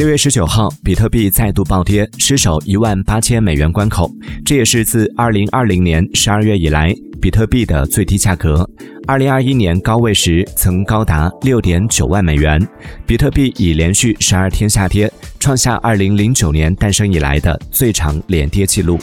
六月十九号比特币再度暴跌失守一万八千美元关口。这也是自二零二零年十二月以来比特币的最低价格。二零二一年高位时曾高达六点九万美元。比特币已连续十二天下跌创下二零零九年诞生以来的最长连跌记录。